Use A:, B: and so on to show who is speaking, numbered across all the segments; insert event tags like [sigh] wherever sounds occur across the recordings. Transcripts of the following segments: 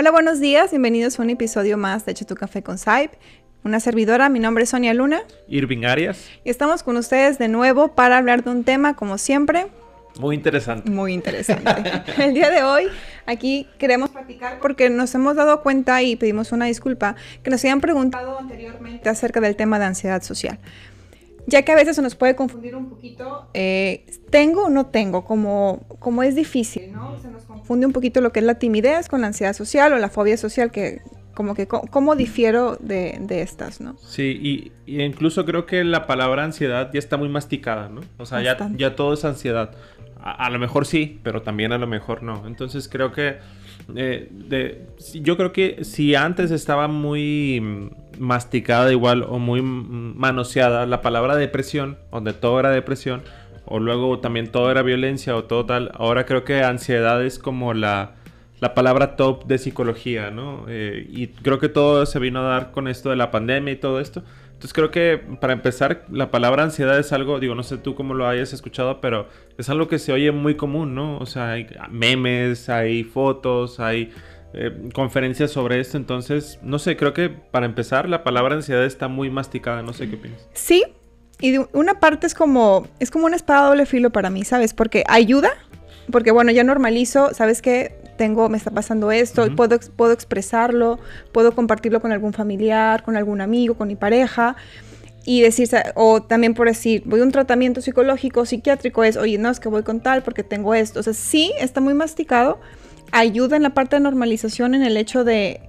A: Hola, buenos días, bienvenidos a un episodio más de Echa tu café con Saib. Una servidora, mi nombre es Sonia Luna.
B: Irving Arias.
A: Y estamos con ustedes de nuevo para hablar de un tema, como siempre.
B: Muy interesante.
A: Muy interesante. [laughs] El día de hoy aquí queremos platicar porque nos hemos dado cuenta y pedimos una disculpa que nos habían preguntado anteriormente acerca del tema de ansiedad social ya que a veces se nos puede confundir un poquito, eh, tengo o no tengo, como, como es difícil, ¿no? Se nos confunde un poquito lo que es la timidez con la ansiedad social o la fobia social, que como que cómo difiero de, de, estas, ¿no?
B: Sí, y, incluso creo que la palabra ansiedad ya está muy masticada, ¿no? O sea, ya, ya, todo es ansiedad. A, lo mejor sí, pero también a lo mejor no. Entonces creo que eh, de, yo creo que si antes estaba muy masticada igual o muy manoseada la palabra depresión, donde todo era depresión, o luego también todo era violencia o todo tal, ahora creo que ansiedad es como la, la palabra top de psicología, ¿no? Eh, y creo que todo se vino a dar con esto de la pandemia y todo esto. Entonces creo que para empezar, la palabra ansiedad es algo, digo, no sé tú cómo lo hayas escuchado, pero es algo que se oye muy común, ¿no? O sea, hay memes, hay fotos, hay eh, conferencias sobre esto, entonces, no sé, creo que para empezar la palabra ansiedad está muy masticada, no sé qué opinas.
A: Sí, y de una parte es como, es como una espada doble filo para mí, ¿sabes? Porque ayuda, porque bueno, ya normalizo, ¿sabes qué? Tengo, me está pasando esto, puedo, puedo expresarlo, puedo compartirlo con algún familiar, con algún amigo, con mi pareja y decir, o también por decir, voy a un tratamiento psicológico, psiquiátrico, es, oye, no, es que voy con tal porque tengo esto. O sea, sí, está muy masticado, ayuda en la parte de normalización en el hecho de,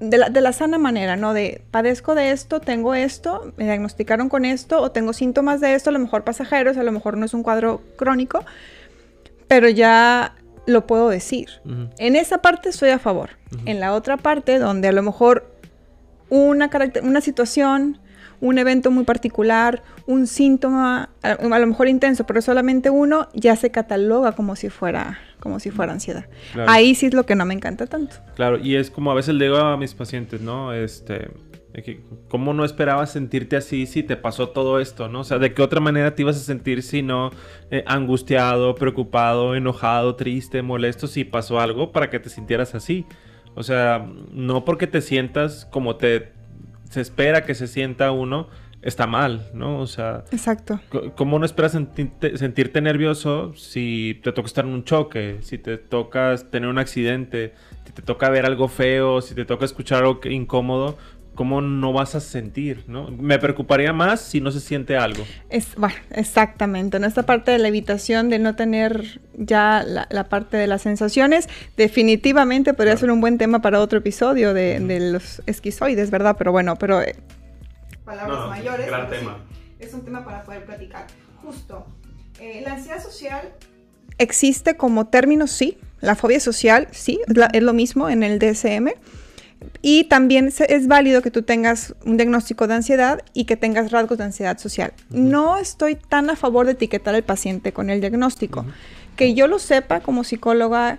A: de la, de la sana manera, ¿no? De padezco de esto, tengo esto, me diagnosticaron con esto, o tengo síntomas de esto, a lo mejor pasajeros, a lo mejor no es un cuadro crónico, pero ya lo puedo decir. En esa parte estoy a favor. En la otra parte, donde a lo mejor una, una situación, un evento muy particular, un síntoma, a, lo mejor intenso, pero solamente uno, ya se cataloga como si fuera, como si fuera ansiedad. Ahí sí es lo que no me encanta tanto.
B: Claro, y es como a veces le digo a mis pacientes, ¿no? Este, ¿Cómo no esperabas sentirte así si te pasó todo esto, no? O sea, ¿de qué otra manera te ibas a sentir si no eh, angustiado, preocupado, enojado, triste, molesto si pasó algo para que te sintieras así? O sea, no porque te sientas como te se espera que se sienta uno, está mal, ¿no? O sea...
A: Exacto.
B: ¿Cómo no esperas sentirte, sentirte nervioso si te toca estar en un choque, si te toca tener un accidente, si te toca ver algo feo, si te toca escuchar algo incómodo? ¿Cómo no vas a sentir? ¿no? Me preocuparía más si no se siente algo.
A: Es, bueno, exactamente. En esta parte de la evitación de no tener ya la, parte de las sensaciones, definitivamente podría ser un buen tema para otro episodio de, los esquizoides, ¿verdad? Pero bueno, pero... Eh, palabras mayores. Gran tema. es un tema para poder platicar. Justo. Eh, la ansiedad social existe como término, sí. La fobia social, sí, es lo mismo en el DSM. Y también es válido que tú tengas un diagnóstico de ansiedad y que tengas rasgos de ansiedad social. No estoy tan a favor de etiquetar al paciente con el diagnóstico. Que yo lo sepa como psicóloga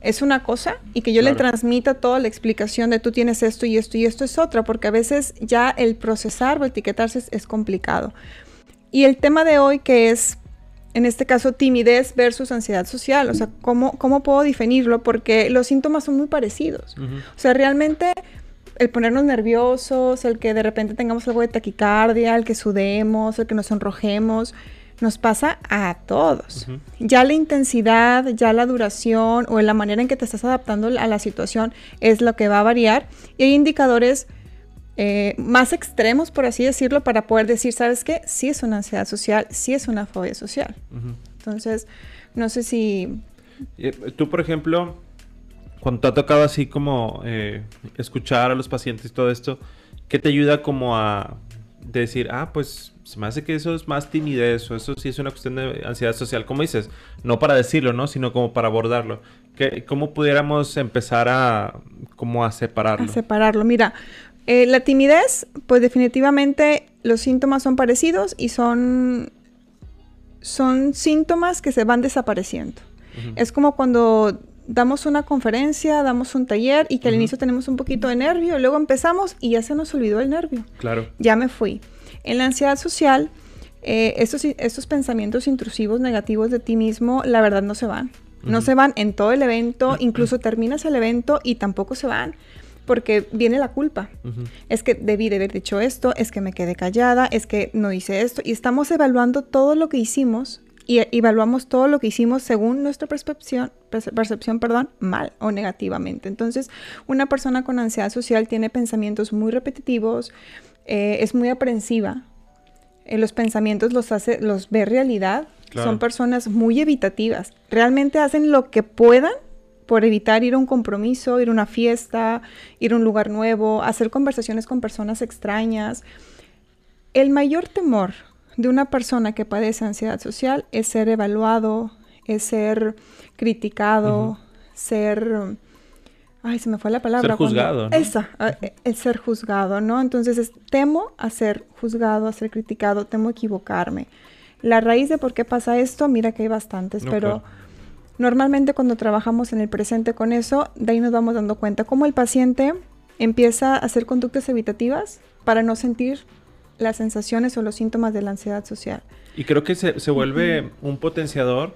A: es una cosa y que yo le transmita toda la explicación de tú tienes esto y esto y esto es otra, porque a veces ya el procesar o etiquetarse es complicado. Y el tema de hoy que es en este caso, timidez versus ansiedad social. O sea, ¿cómo, cómo puedo definirlo? Porque los síntomas son muy parecidos. O sea, realmente el ponernos nerviosos, el que de repente tengamos algo de taquicardia, el que sudemos, el que nos sonrojemos, nos pasa a todos. Ya la intensidad, ya la duración o la manera en que te estás adaptando a la situación es lo que va a variar. Y hay indicadores eh, más extremos, por así decirlo, para poder decir, ¿sabes qué? Sí es una ansiedad social, sí es una fobia social. Entonces, no sé si...
B: Eh, tú, por ejemplo, cuando te ha tocado así como eh, escuchar a los pacientes y todo esto, ¿qué te ayuda como a decir, ah, pues se me hace que eso es más timidez o eso sí es una cuestión de ansiedad social? ¿Cómo dices? No para decirlo, ¿no? Sino como para abordarlo. ¿Cómo pudiéramos empezar a, como a separarlo?
A: A separarlo. Mira, eh, la timidez, pues definitivamente los síntomas son parecidos y son, son síntomas que se van desapareciendo. Es como cuando damos una conferencia, damos un taller y que al inicio tenemos un poquito de nervio, luego empezamos y ya se nos olvidó el nervio.
B: Claro.
A: Ya me fui. En la ansiedad social, eh, estos, estos pensamientos intrusivos negativos de ti mismo, la verdad no se van. No se van en todo el evento, incluso terminas el evento y tampoco se van porque viene la culpa. Es que debí de haber dicho esto, es que me quedé callada, es que no hice esto. Y estamos evaluando todo lo que hicimos y evaluamos todo lo que hicimos según nuestra percepción, percepción perdón, mal o negativamente. Entonces, una persona con ansiedad social tiene pensamientos muy repetitivos, eh, es muy aprensiva, eh, los pensamientos los hace, los ve realidad, son personas muy evitativas, realmente hacen lo que puedan por evitar ir a un compromiso, ir a una fiesta, ir a un lugar nuevo, hacer conversaciones con personas extrañas. El mayor temor de una persona que padece ansiedad social es ser evaluado, es ser criticado, ser... Ay, se me fue la palabra.
B: Ser juzgado.
A: ¿no? Esa, el ser juzgado, ¿no? Entonces, temo a ser juzgado, a ser criticado, temo equivocarme. La raíz de por qué pasa esto, mira que hay bastantes, pero normalmente cuando trabajamos en el presente con eso, de ahí nos vamos dando cuenta cómo el paciente empieza a hacer conductas evitativas para no sentir las sensaciones o los síntomas de la ansiedad social.
B: Y creo que se, se vuelve un potenciador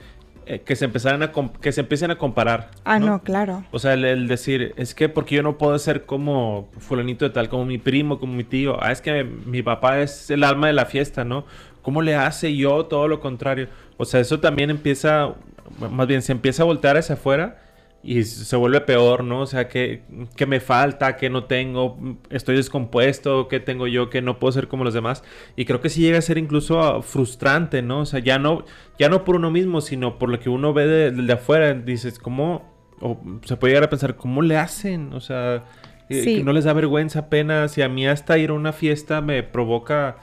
B: eh, que se empezaran a que se empiecen a comparar.
A: Ah, no, claro.
B: O sea, el, decir, es que porque yo no puedo ser como fulanito de tal, como mi primo, como mi tío. Ah, es que mi papá es el alma de la fiesta, ¿no? ¿Cómo le hace yo todo lo contrario? O sea, eso también empieza, más bien se empieza a voltear hacia afuera y se vuelve peor, ¿no? O sea, ¿qué, me falta? ¿Qué no tengo? ¿Estoy descompuesto? ¿Qué tengo yo que no puedo ser como los demás? Y creo que sí llega a ser incluso ah, frustrante, ¿no? O sea, ya no, ya no por uno mismo, sino por lo que uno ve de, afuera. Dices, ¿cómo? O se puede llegar a pensar, ¿cómo le hacen? O sea, eh, que no les da vergüenza, pena. Si a mí hasta ir a una fiesta me provoca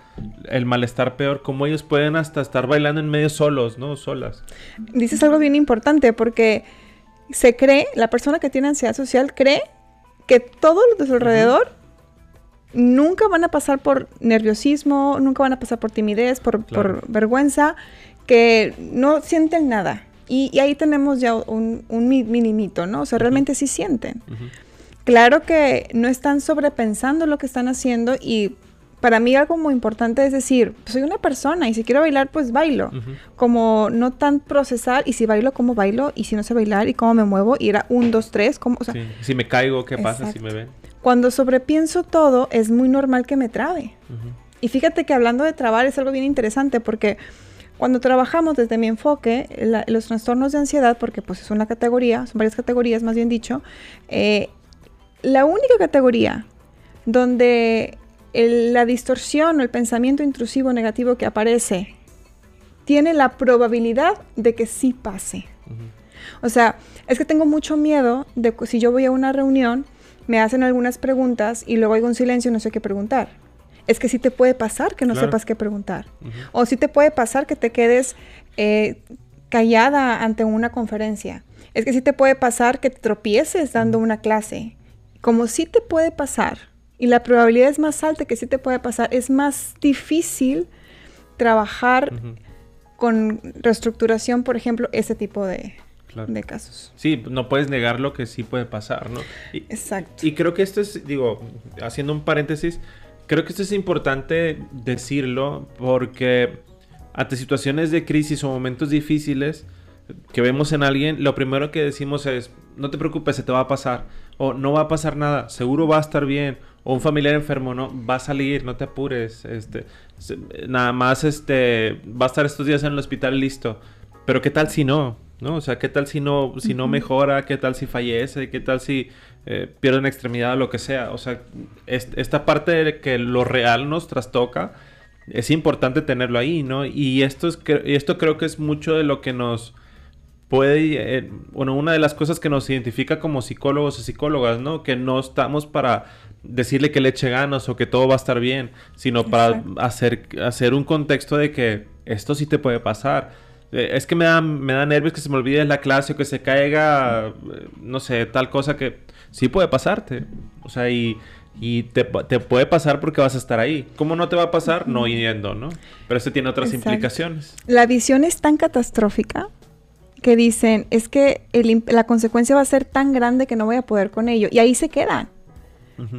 B: el malestar peor, ¿cómo ellos pueden hasta estar bailando en medio solos, ¿no? Solas.
A: Dices algo bien importante porque se cree, la persona que tiene ansiedad social cree que todos los de su alrededor nunca van a pasar por nerviosismo, nunca van a pasar por timidez, por, vergüenza, que no sienten nada. Y, ahí tenemos ya un, un minimito, ¿no? O sea, realmente sí sienten. Claro que no están sobrepensando lo que están haciendo y para mí algo muy importante es decir, soy una persona y si quiero bailar, pues bailo. Como no tan procesar y si bailo, ¿cómo bailo? Y si no sé bailar y cómo me muevo. Y era un, dos, tres, ¿cómo? O sea,
B: Si me caigo, ¿qué pasa si me ven?
A: Cuando sobrepienso todo, es muy normal que me trabe. Y fíjate que hablando de trabar es algo bien interesante porque cuando trabajamos desde mi enfoque, los trastornos de ansiedad, porque pues es una categoría, son varias categorías más bien dicho, eh, la única categoría donde la distorsión o el pensamiento intrusivo negativo que aparece tiene la probabilidad de que sí pase. O sea, es que tengo mucho miedo de que si yo voy a una reunión, me hacen algunas preguntas y luego hay un silencio y no sé qué preguntar. Es que sí te puede pasar que no sepas qué preguntar. O sí te puede pasar que te quedes eh, callada ante una conferencia. Es que sí te puede pasar que te tropieces dando una clase. Como sí te puede pasar y la probabilidad es más alta que sí te puede pasar, es más difícil trabajar con reestructuración, por ejemplo, ese tipo de, de casos.
B: Sí, no puedes negar lo que sí puede pasar, ¿no?
A: Exacto.
B: Y creo que esto es, digo, haciendo un paréntesis, creo que esto es importante decirlo porque ante situaciones de crisis o momentos difíciles que vemos en alguien, lo primero que decimos es, no te preocupes, se te va a pasar, o no va a pasar nada, seguro va a estar bien, o un familiar enfermo, no, va a salir, no te apures, este, nada más, este, va a estar estos días en el hospital listo. Pero qué tal si no, ¿no? O sea, qué tal si no, si no mejora, qué tal si fallece, qué tal si eh, pierde una extremidad o lo que sea. O sea, esta parte de que lo real nos trastoca, es importante tenerlo ahí, ¿no? Y esto, es, esto creo que es mucho de lo que nos puede, eh, bueno, una de las cosas que nos identifica como psicólogos y psicólogas, ¿no? Que no estamos para decirle que le eche ganas o que todo va a estar bien, sino para hacer, hacer un contexto de que esto sí te puede pasar. Eh, es que me da, me da nervios que se me olvide la clase o que se caiga, eh, no sé, tal cosa que sí puede pasarte. O sea, y, y te, puede pasar porque vas a estar ahí. ¿Cómo no te va a pasar? No yendo, ¿no? Pero eso tiene otras implicaciones.
A: La visión es tan catastrófica que dicen, es que la consecuencia va a ser tan grande que no voy a poder con ello. Y ahí se quedan.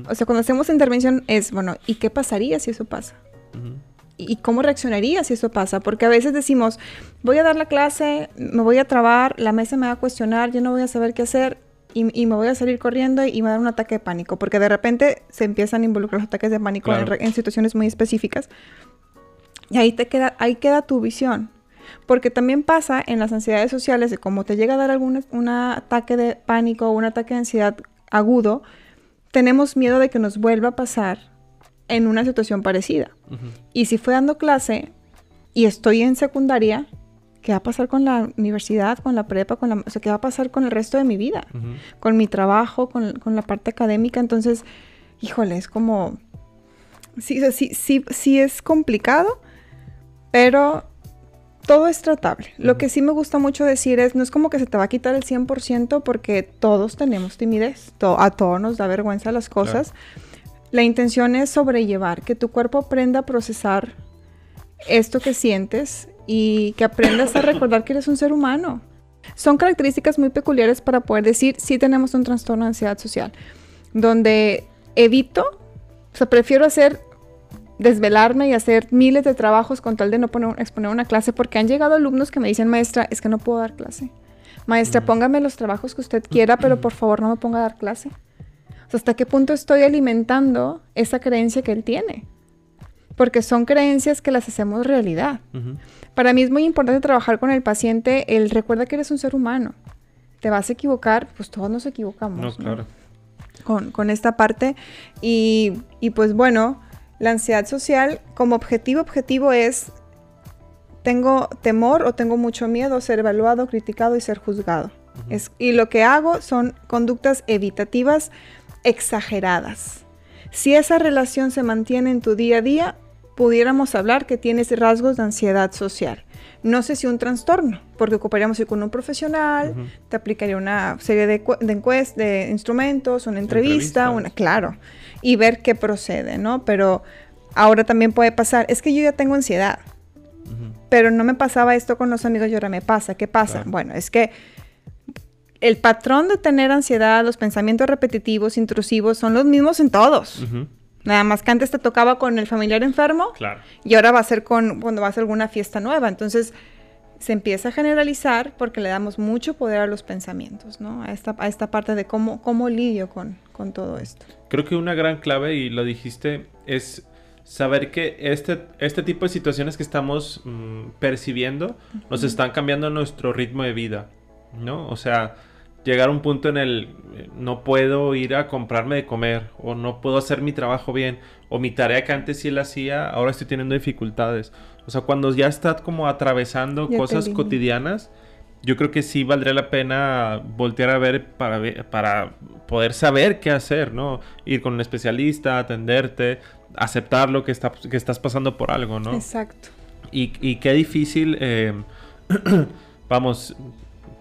A: O sea, cuando hacemos intervención es, bueno, ¿y qué pasaría si eso pasa? ¿Y cómo reaccionaría si eso pasa? Porque a veces decimos, voy a dar la clase, me voy a trabar, la mesa me va a cuestionar, yo no voy a saber qué hacer y, me voy a salir corriendo y, me va a dar un ataque de pánico, porque de repente se empiezan a involucrar los ataques de pánico en, situaciones muy específicas. Y ahí, te queda, ahí queda tu visión. Porque también pasa en las ansiedades sociales de como te llega a dar algún un ataque de pánico o un ataque de ansiedad agudo, tenemos miedo de que nos vuelva a pasar en una situación parecida. Y si fue dando clase y estoy en secundaria, ¿qué va a pasar con la universidad, con la prepa, con la, o sea, qué va a pasar con el resto de mi vida? Con mi trabajo, con, con, la parte académica. Entonces, híjole, es como... Sí, sí, sí, sí es complicado, pero todo es tratable. Lo que sí me gusta mucho decir es, no es como que se te va a quitar el 100% porque todos tenemos timidez, a todos nos da vergüenza las cosas. La intención es sobrellevar, que tu cuerpo aprenda a procesar esto que sientes y que aprendas a recordar que eres un ser humano. Son características muy peculiares para poder decir si tenemos un trastorno de ansiedad social, donde evito, o sea, prefiero hacer desvelarme y hacer miles de trabajos con tal de no poner, exponer una clase, porque han llegado alumnos que me dicen, maestra, es que no puedo dar clase. Maestra, póngame los trabajos que usted quiera, pero por favor no me ponga a dar clase. ¿hasta qué punto estoy alimentando esa creencia que él tiene? Porque son creencias que las hacemos realidad. Para mí es muy importante trabajar con el paciente. Él recuerda que eres un ser humano. Te vas a equivocar, pues todos nos equivocamos. No, claro. Con, esta parte. Y, y pues bueno, la ansiedad social como objetivo, objetivo es tengo temor o tengo mucho miedo a ser evaluado, criticado y ser juzgado. es, y lo que hago son conductas evitativas exageradas. Si esa relación se mantiene en tu día a día, pudiéramos hablar que tienes rasgos de ansiedad social. No sé si un trastorno, porque ocuparíamos ir con un profesional, te aplicaría una serie de, de encuestas, de instrumentos, una entrevista, una, claro, y ver qué procede, ¿no? Pero ahora también puede pasar, es que yo ya tengo ansiedad, pero no me pasaba esto con los amigos y ahora me pasa. ¿Qué pasa? Bueno, es que el patrón de tener ansiedad, los pensamientos repetitivos, intrusivos, son los mismos en todos. Nada más que antes te tocaba con el familiar enfermo claro. y ahora va a ser con, cuando vas a alguna fiesta nueva. Entonces se empieza a generalizar porque le damos mucho poder a los pensamientos, ¿no? A esta, a esta parte de cómo, cómo lidio con, con todo esto.
B: Creo que una gran clave, y lo dijiste, es saber que este, este tipo de situaciones que estamos mm, percibiendo nos están cambiando nuestro ritmo de vida, ¿no? O sea, llegar a un punto en el eh, no puedo ir a comprarme de comer o no puedo hacer mi trabajo bien o mi tarea que antes sí la hacía, ahora estoy teniendo dificultades. O sea, cuando ya estás como atravesando cosas cotidianas, yo creo que sí valdría la pena voltear a ver para, para poder saber qué hacer, ¿no? Ir con un especialista, atenderte, aceptar lo que, está, que estás pasando por algo, ¿no?
A: Exacto.
B: Y, y qué difícil, eh, [clears throat] vamos,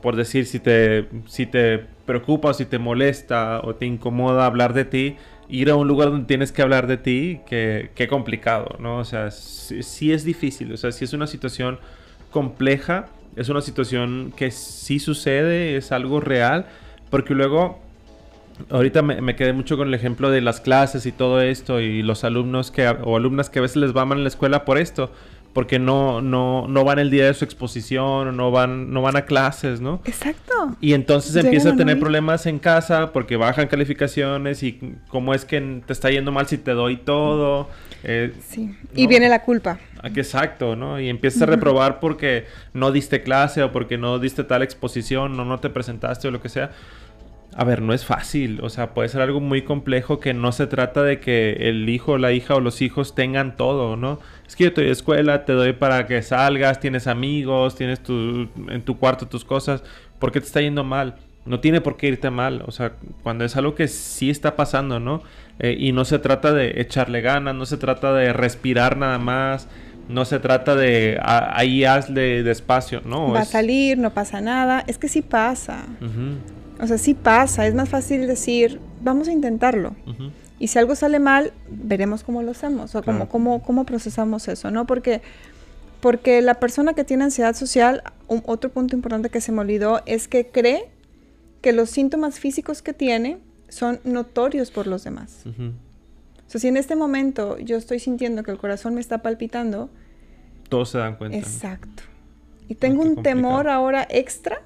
B: por decir, si te, si te preocupa o si te molesta o te incomoda hablar de ti, ir a un lugar donde tienes que hablar de ti, qué que complicado, ¿no? O sea, sí, es difícil, o sea, sí es una situación compleja, es una situación que sí sucede, es algo real, porque luego, ahorita me, me, quedé mucho con el ejemplo de las clases y todo esto y los alumnos que, o alumnas que a veces les va mal en la escuela por esto porque no, no, no van el día de su exposición, o no van, no van a clases, ¿no?
A: Exacto.
B: Y entonces empieza a tener problemas en casa porque bajan calificaciones y cómo es que te está yendo mal si te doy todo.
A: Eh, sí. Y viene la culpa.
B: Ah, exacto, ¿no? Y empiezas a reprobar porque no diste clase o porque no diste tal exposición o no te presentaste o lo que sea. A ver, no es fácil, o sea, puede ser algo muy complejo que no se trata de que el hijo, la hija o los hijos tengan todo, ¿no? Es que yo te doy escuela, te doy para que salgas, tienes amigos, tienes tu, en tu cuarto tus cosas, ¿por qué te está yendo mal? No tiene por qué irte mal, o sea, cuando es algo que sí está pasando, ¿no? Eh, y no se trata de echarle ganas, no se trata de respirar nada más, no se trata de ahí hazle despacio, ¿no?
A: Va a salir, no pasa nada, es que sí pasa. O sea, sí pasa, es más fácil decir, vamos a intentarlo. Y si algo sale mal, veremos cómo lo hacemos o cómo, cómo, cómo procesamos eso, ¿no? Porque, porque la persona que tiene ansiedad social, otro punto importante que se me olvidó es que cree que los síntomas físicos que tiene son notorios por los demás. O sea, si en este momento yo estoy sintiendo que el corazón me está palpitando,
B: todos se dan cuenta.
A: Exacto. Y tengo un temor ahora extra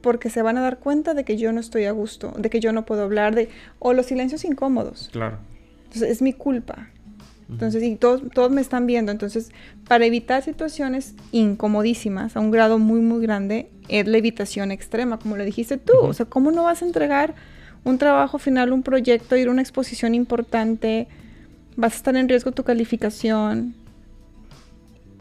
A: porque se van a dar cuenta de que yo no estoy a gusto, de que yo no puedo hablar, de o los silencios incómodos.
B: Claro.
A: Entonces es mi culpa. Entonces, y todos, todos me están viendo. Entonces, para evitar situaciones incomodísimas a un grado muy, muy grande, es la evitación extrema, como lo dijiste tú. O sea, ¿cómo no vas a entregar un trabajo final, un proyecto, ir a una exposición importante? Vas a estar en riesgo tu calificación,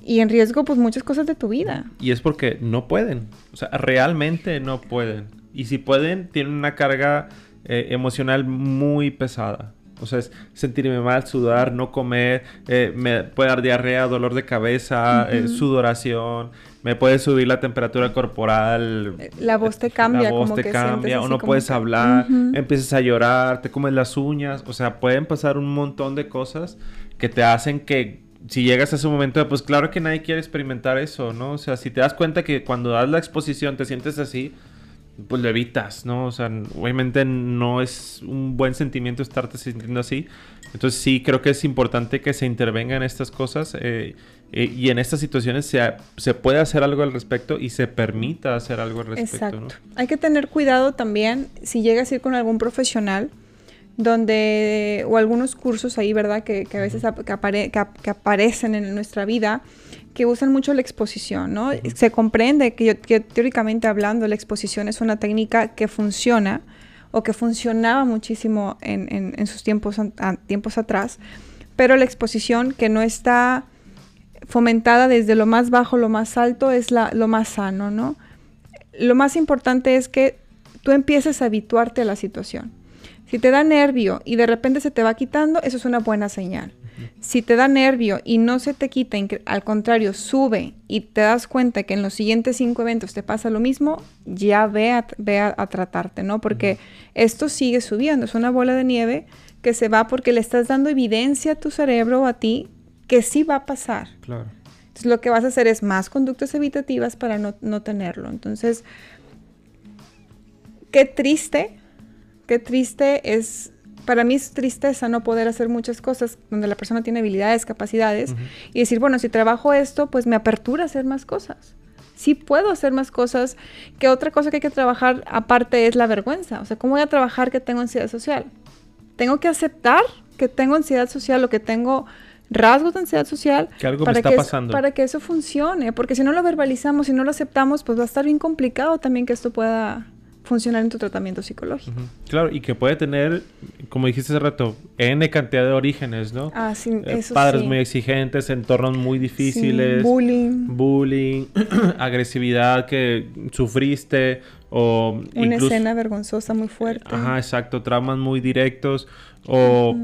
A: y en riesgo pues muchas cosas de tu vida.
B: Y es porque no pueden, o sea, realmente no pueden. Y si pueden, tienen una carga eh, emocional muy pesada. O sea, es sentirme mal, sudar, no comer, eh, me puede dar diarrea, dolor de cabeza, eh, sudoración, me puede subir la temperatura corporal.
A: La voz te cambia.
B: La voz te cambia, o no puedes hablar, empiezas a llorar, te comes las uñas. O sea, pueden pasar un montón de cosas que te hacen que si llegas a ese momento, pues claro que nadie quiere experimentar eso, ¿no? O sea, si te das cuenta que cuando das la exposición te sientes así, pues lo evitas, ¿no? O sea, obviamente no es un buen sentimiento estarte sintiendo así. Entonces sí creo que es importante que se intervenga en estas cosas eh, eh, y en estas situaciones se, se, puede hacer algo al respecto y se permita hacer algo al respecto. Exacto.
A: Hay que tener cuidado también si llegas a ir con algún profesional donde, o algunos cursos ahí, ¿verdad? Que, a veces que, aparecen en nuestra vida, que usan mucho la exposición, ¿no? Se comprende que, teóricamente hablando la exposición es una técnica que funciona o que funcionaba muchísimo en, sus tiempos, tiempos atrás, pero la exposición que no está fomentada desde lo más bajo, lo más alto, es la, lo más sano, ¿no? Lo más importante es que tú empieces a habituarte a la situación. Si te da nervio y de repente se te va quitando, eso es una buena señal. Si te da nervio y no se te quita, al contrario, sube y te das cuenta que en los siguientes cinco eventos te pasa lo mismo, ya ve a, ve a, tratarte, ¿no? Porque esto sigue subiendo, es una bola de nieve que se va porque le estás dando evidencia a tu cerebro o a ti que sí va a pasar.
B: Claro.
A: Entonces lo que vas a hacer es más conductas evitativas para no, no tenerlo. Entonces, qué triste qué triste es, para mí es tristeza no poder hacer muchas cosas donde la persona tiene habilidades, capacidades, y decir, bueno, si trabajo esto, pues me apertura a hacer más cosas. Sí puedo hacer más cosas, que otra cosa que hay que trabajar aparte es la vergüenza. O sea, ¿cómo voy a trabajar que tengo ansiedad social? Tengo que aceptar que tengo ansiedad social o que tengo rasgos de ansiedad social
B: que algo para, está
A: que
B: pasando.
A: para que eso funcione, porque si no lo verbalizamos, si no lo aceptamos, pues va a estar bien complicado también que esto pueda funcionar en tu tratamiento psicológico.
B: Claro, y que puede tener, como dijiste hace rato, N cantidad de orígenes, ¿no?
A: Ah, sí, eh, eso
B: Padres muy exigentes, entornos muy difíciles.
A: bullying.
B: Bullying, [clears throat] agresividad que sufriste o...
A: Una escena vergonzosa muy fuerte.
B: Ajá, exacto, traumas muy directos o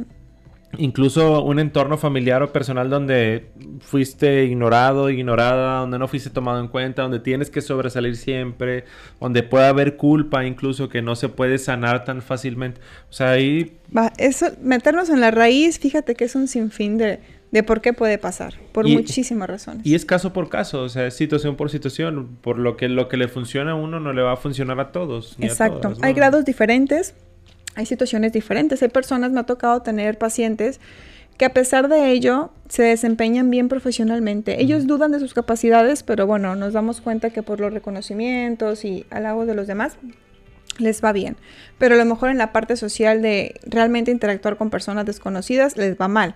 B: incluso un entorno familiar o personal donde fuiste ignorado, ignorada, donde no fuiste tomado en cuenta, donde tienes que sobresalir siempre, donde puede haber culpa incluso que no se puede sanar tan fácilmente. O sea, ahí...
A: Va, eso, meternos en la raíz, fíjate que es un sinfín de, de por qué puede pasar, por muchísimas razones.
B: Y es caso por caso, o sea, es situación por situación, por lo que lo que le funciona a uno no le va a funcionar a todos.
A: Exacto, hay grados diferentes hay situaciones diferentes. Hay personas, me ha tocado tener pacientes que a pesar de ello se desempeñan bien profesionalmente. Ellos dudan de sus capacidades, pero bueno, nos damos cuenta que por los reconocimientos y halagos de los demás les va bien. Pero a lo mejor en la parte social de realmente interactuar con personas desconocidas les va mal.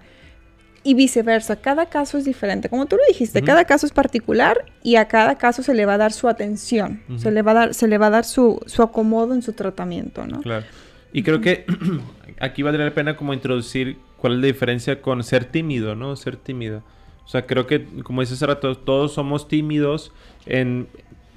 A: Y viceversa, cada caso es diferente. Como tú lo dijiste, cada caso es particular y a cada caso se le va a dar su atención, se, le va a dar, se le va a dar su, su acomodo en su tratamiento, ¿no?
B: Claro. Y creo que [clears throat] aquí valdría la pena como introducir cuál es la diferencia con ser tímido, ¿no? Ser tímido. O sea, creo que, como dices ahora, todos, todos somos tímidos en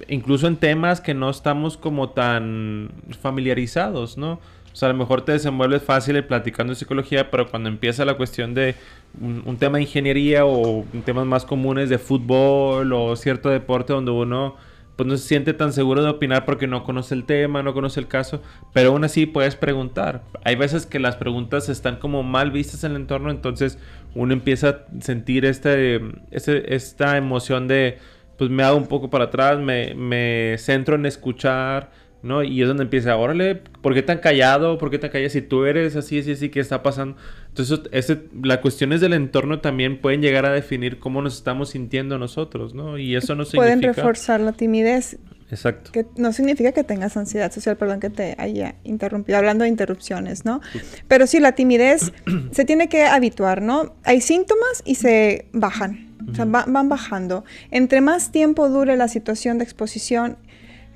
B: incluso en temas que no estamos como tan familiarizados, ¿no? O sea, a lo mejor te desenvuelves fácil platicando de psicología, pero cuando empieza la cuestión de un, tema de ingeniería o temas más comunes de fútbol o cierto deporte donde uno pues no se siente tan seguro de opinar porque no conoce el tema, no conoce el caso, pero aún así puedes preguntar. Hay veces que las preguntas están como mal vistas en el entorno, entonces uno empieza a sentir este, este esta emoción de, pues me hago un poco para atrás, me, me centro en escuchar, ¿no? Y es donde empieza, órale, ¿por qué tan callado? ¿Por qué tan callado? Si tú eres así, así, así, ¿qué está pasando? Entonces, ese, las cuestiones del entorno también pueden llegar a definir cómo nos estamos sintiendo nosotros, ¿no? Y eso no
A: significa... Pueden reforzar la timidez.
B: Exacto.
A: Que no significa que tengas ansiedad social, perdón que te haya interrumpido, hablando de interrupciones, ¿no? Pero sí, la timidez se tiene que habituar, ¿no? Hay síntomas y se bajan, o sea, van bajando. Entre más tiempo dure la situación de exposición,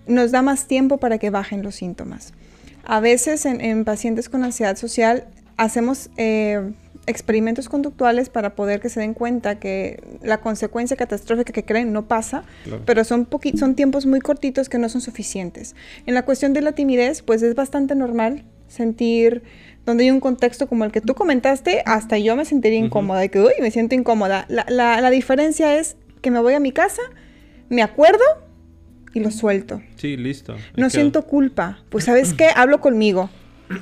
A: nos da más tiempo para que bajen los síntomas. A veces en, pacientes con ansiedad social hacemos eh, experimentos conductuales para poder que se den cuenta que la consecuencia catastrófica que creen no pasa, pero son, son tiempos muy cortitos que no son suficientes. En la cuestión de la timidez, pues es bastante normal sentir donde hay un contexto como el que tú comentaste, hasta yo me sentiría incómoda, y que, uy, me siento incómoda. La, la diferencia es que me voy a mi casa, me acuerdo y lo suelto.
B: Sí, listo.
A: No siento culpa. Pues, ¿sabes qué? [clears throat] Hablo conmigo.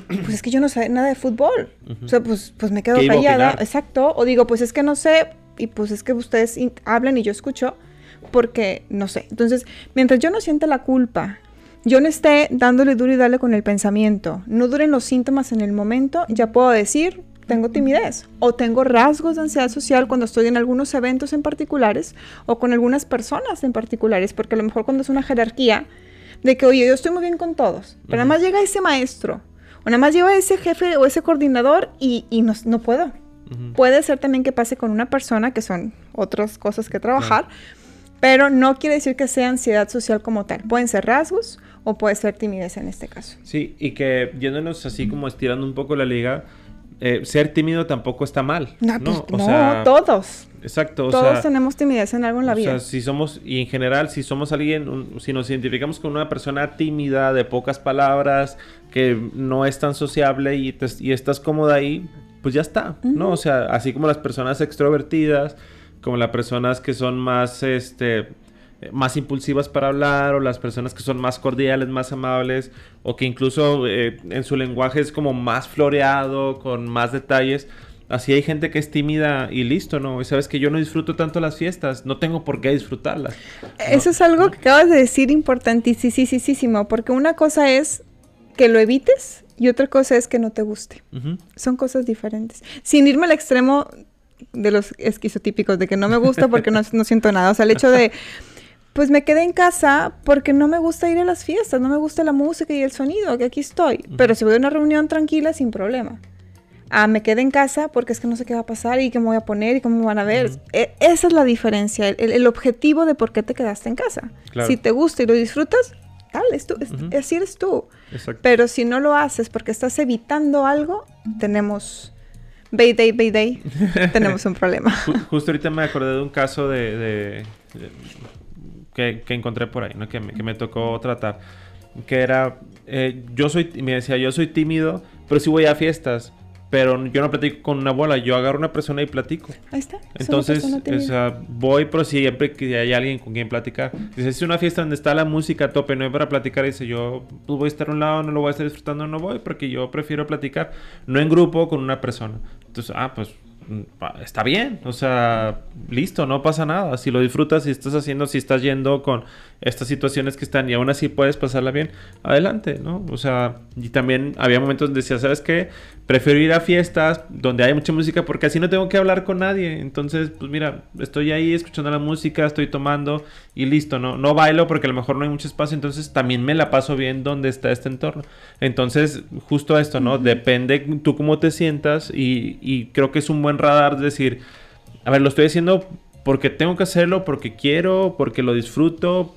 A: Pues es que yo no sé nada de fútbol. O sea, pues, pues me quedo callada. Exacto. O digo, pues es que no sé. Y pues es que ustedes hablan y yo escucho porque no sé. Entonces, mientras yo no sienta la culpa, yo no esté dándole duro y darle con el pensamiento, no duren los síntomas en el momento, ya puedo decir, tengo timidez o tengo rasgos de ansiedad social cuando estoy en algunos eventos en particulares o con algunas personas en particulares, porque a lo mejor cuando es una jerarquía de que, oye, yo estoy muy bien con todos, pero nada más llega ese maestro o nada más llega ese jefe o ese coordinador y, y no, puedo. Puede ser también que pase con una persona, que son otras cosas que trabajar, pero no quiere decir que sea ansiedad social como tal. Pueden ser rasgos o puede ser timidez en este caso.
B: Sí, y que yéndonos así como estirando un poco la liga, eh, ser tímido tampoco está mal.
A: No, ¿no? Pues, todos.
B: Exacto.
A: todos tenemos timidez en algo en la vida. O
B: sea, si somos, y en general, si somos alguien, si nos identificamos con una persona tímida, de pocas palabras, que no es tan sociable y, y estás cómoda ahí, pues ya está, ¿no? O sea, así como las personas extrovertidas, como las personas que son más, este, más impulsivas para hablar o las personas que son más cordiales, más amables o que incluso eh, en su lenguaje es como más floreado, con más detalles. Así hay gente que es tímida y listo, ¿no? Y sabes que yo no disfruto tanto las fiestas, no tengo por qué disfrutarlas.
A: Eso es algo que acabas de decir importantísimo, porque una cosa es que lo evites y otra cosa es que no te guste. Son cosas diferentes. Sin irme al extremo de los esquizotípicos, de que no me gusta porque no, no siento nada. O sea, el hecho de pues me quedé en casa porque no me gusta ir a las fiestas, no me gusta la música y el sonido, que aquí estoy. Pero si voy a una reunión tranquila, sin problema. Ah, me quedé en casa porque es que no sé qué va a pasar y qué me voy a poner y cómo me van a ver. E, esa es la diferencia, el, objetivo de por qué te quedaste en casa. Si te gusta y lo disfrutas, dale, es tú, así eres tú. Pero si no lo haces porque estás evitando algo, tenemos... Bay Day, Bay Day, [laughs] tenemos un problema.
B: Justo ahorita me acordé de un caso de que, encontré por ahí, ¿no? que, me, que me tocó tratar. Que era, eh, yo soy, me decía, yo soy tímido, pero sí voy a fiestas. Pero yo no platico con una bola, yo agarro una persona y platico.
A: Ahí está.
B: Entonces, o sea, voy, pero siempre que hay alguien con quien platicar. Dice, es una fiesta donde está la música a tope, no es para platicar. Dice, yo pues, voy a estar a un lado, no lo voy a estar disfrutando, no voy, porque yo prefiero platicar, no en grupo, con una persona. Entonces, ah, pues está bien, o sea, listo, no pasa nada. Si lo disfrutas, si estás haciendo, si estás yendo con estas situaciones que están y aún así puedes pasarla bien, adelante, ¿no? O sea, y también había momentos donde decía, ¿sabes qué? Prefiero ir a fiestas donde hay mucha música porque así no tengo que hablar con nadie. Entonces, pues mira, estoy ahí escuchando la música, estoy tomando y listo, ¿no? No bailo porque a lo mejor no hay mucho espacio, entonces también me la paso bien donde está este entorno. Entonces, justo esto, ¿no? Depende tú cómo te sientas y, y creo que es un buen radar decir, a ver, lo estoy haciendo porque tengo que hacerlo, porque quiero, porque lo disfruto,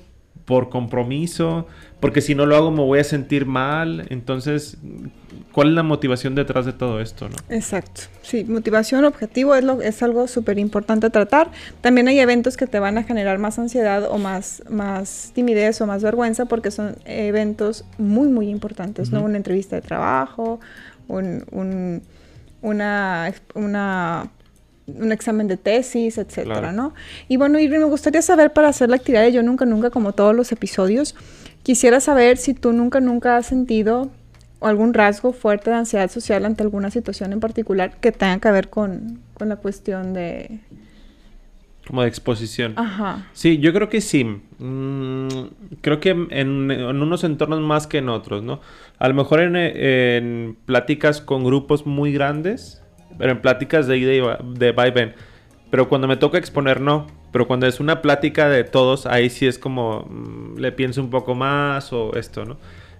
B: por compromiso, porque si no lo hago me voy a sentir mal. Entonces, ¿cuál es la motivación detrás de todo esto? ¿no?
A: Exacto. Sí, motivación, objetivo es, lo, es algo súper importante tratar. También hay eventos que te van a generar más ansiedad o más, más timidez o más vergüenza porque son eventos muy, muy importantes, ¿no? Una entrevista de trabajo, un, un, una, una un examen de tesis, etcétera, ¿no? Y bueno, Irving, me gustaría saber para hacer la actividad de Yo Nunca Nunca, como todos los episodios, quisiera saber si tú nunca nunca has sentido algún rasgo fuerte de ansiedad social ante alguna situación en particular que tenga que ver con, con la cuestión de...
B: Como de exposición.
A: Ajá.
B: Sí, yo creo que sí. Mm, creo que en, unos entornos más que en otros, ¿no? A lo mejor en, en pláticas con grupos muy grandes, pero en pláticas de ida de ven. Pero cuando me toca exponer, no. Pero cuando es una plática de todos, ahí sí es como mm, le pienso un poco más o esto, ¿no?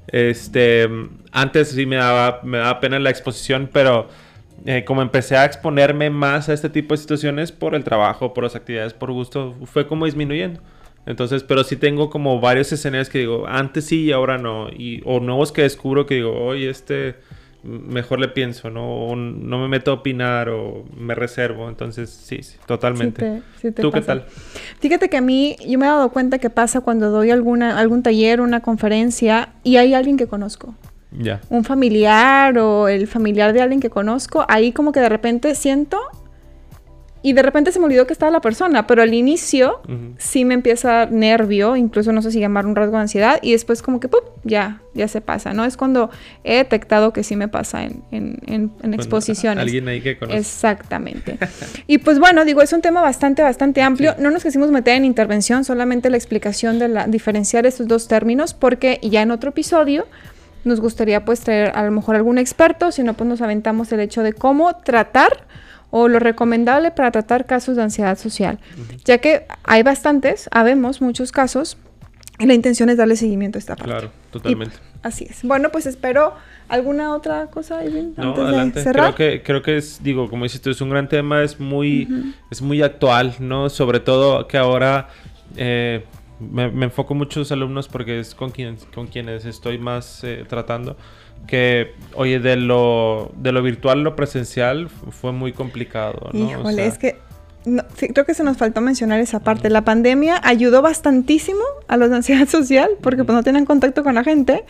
B: Este, antes sí me daba, me daba pena la exposición, pero eh, como empecé a exponerme más a este tipo de situaciones por el trabajo, por las actividades, por gusto, fue como disminuyendo. Entonces, pero sí tengo como varios escenarios que digo, antes sí y ahora no. Y, o nuevos que descubro que digo, oye, este mejor le pienso, ¿no? no me meto a opinar o me reservo. Entonces, sí, sí totalmente. ¿Tú qué tal?
A: Fíjate que a mí, yo me he dado cuenta que pasa cuando doy alguna, algún taller, una conferencia y hay alguien que conozco. Un familiar o el familiar de alguien que conozco, ahí como que de repente siento y de repente se me olvidó que estaba la persona, pero al inicio sí me empieza nervio, incluso no sé si llamar un rasgo de ansiedad, y después como que ya, ya se pasa, ¿no? Es cuando he detectado que sí me pasa en, en, en, exposiciones.
B: Alguien ahí que conoce.
A: Exactamente. [laughs] y pues bueno, digo, es un tema bastante, bastante amplio. No nos quisimos meter en intervención, solamente la explicación de la, diferenciar estos dos términos, porque ya en otro episodio nos gustaría pues traer a lo mejor algún experto, si no pues nos aventamos el hecho de cómo tratar o lo recomendable para tratar casos de ansiedad social, ya que hay bastantes, habemos muchos casos, y la intención es darle seguimiento a esta parte.
B: Claro, totalmente.
A: así es. Bueno, pues espero alguna otra cosa, Irving,
B: no, adelante. Creo que, creo que es, digo, como dices tú, es un gran tema, es muy, es muy actual, ¿no? Sobre todo que ahora eh, me, enfoco mucho en los alumnos porque es con, quien, con quienes estoy más eh, tratando que, oye, de lo, de lo virtual lo presencial fue muy complicado, ¿no?
A: Híjole, es que creo que se nos faltó mencionar esa parte. La pandemia ayudó bastantísimo a los de ansiedad [laughs] social porque pues no tenían contacto con la gente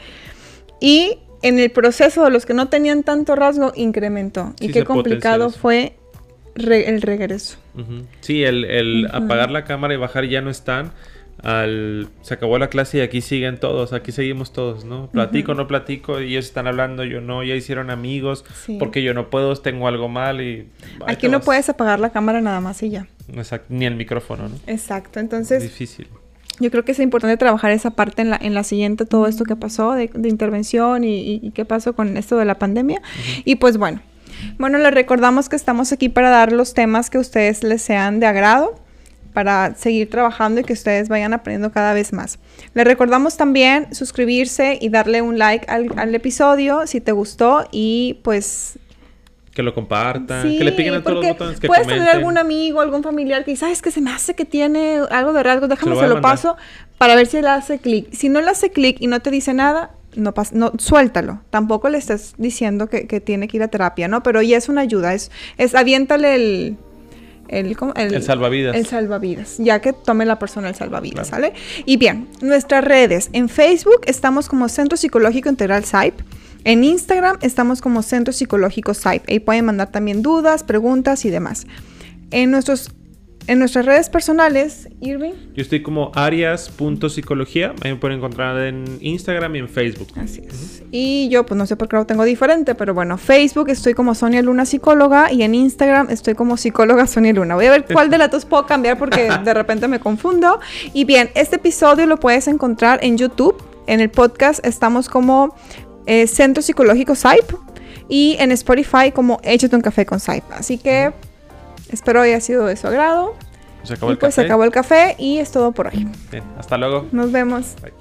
A: y en el proceso de los que no tenían tanto rasgo incrementó. y qué complicado fue el regreso.
B: Sí, el, apagar la cámara y bajar ya no están al se acabó la clase y aquí siguen todos, aquí seguimos todos, ¿no? Platico, no platico, y ellos están hablando, yo no, ya hicieron amigos, porque yo no puedo, tengo algo mal y...
A: Aquí no puedes apagar la cámara nada más y ya.
B: Exacto, ni el micrófono, ¿no?
A: Exacto, entonces...
B: difícil.
A: Yo creo que es importante trabajar esa parte en la, en la siguiente, todo esto que pasó de, intervención y, qué pasó con esto de la pandemia. Y pues bueno, bueno, les recordamos que estamos aquí para dar los temas que a ustedes les sean de agrado para seguir trabajando y que ustedes vayan aprendiendo cada vez más. Les recordamos también suscribirse y darle un like al, episodio si te gustó y pues
B: que lo compartan, que le piquen a todos los botones que
A: puedes tener algún amigo, algún familiar que sabes que se me hace que tiene algo de rasgos, déjame se lo, paso para ver si le hace clic. Si no le hace clic y no te dice nada, no, no suéltalo. Tampoco le estás diciendo que, que, tiene que ir a terapia, ¿no? Pero ya es una ayuda, es, es aviéntale el,
B: el, salvavidas.
A: El salvavidas, ya que tome la persona el salvavidas, ¿sale? Y bien, nuestras redes. En Facebook estamos como Centro Psicológico Integral SAIP. En Instagram estamos como Centro Psicológico SAIP. Ahí pueden mandar también dudas, preguntas y demás. En nuestros en nuestras redes personales, Irving.
B: Yo estoy como arias.psicología. Me pueden encontrar en Instagram y en Facebook.
A: Así es. Y yo, pues no sé por qué lo tengo diferente, pero bueno, Facebook estoy como Sonia Luna Psicóloga y en Instagram estoy como Psicóloga Sonia Luna. Voy a ver cuál de las dos puedo cambiar porque [laughs] de repente me confundo. Y bien, este episodio lo puedes encontrar en YouTube. En el podcast estamos como eh, Centro Psicológico SAIP y en Spotify como Échate un café con SAIP. Así que Espero haya sido de su agrado.
B: Se acabó
A: y
B: el
A: pues
B: café.
A: se acabó el café y es todo por hoy.
B: Bien, hasta luego.
A: Nos vemos.
B: Bye.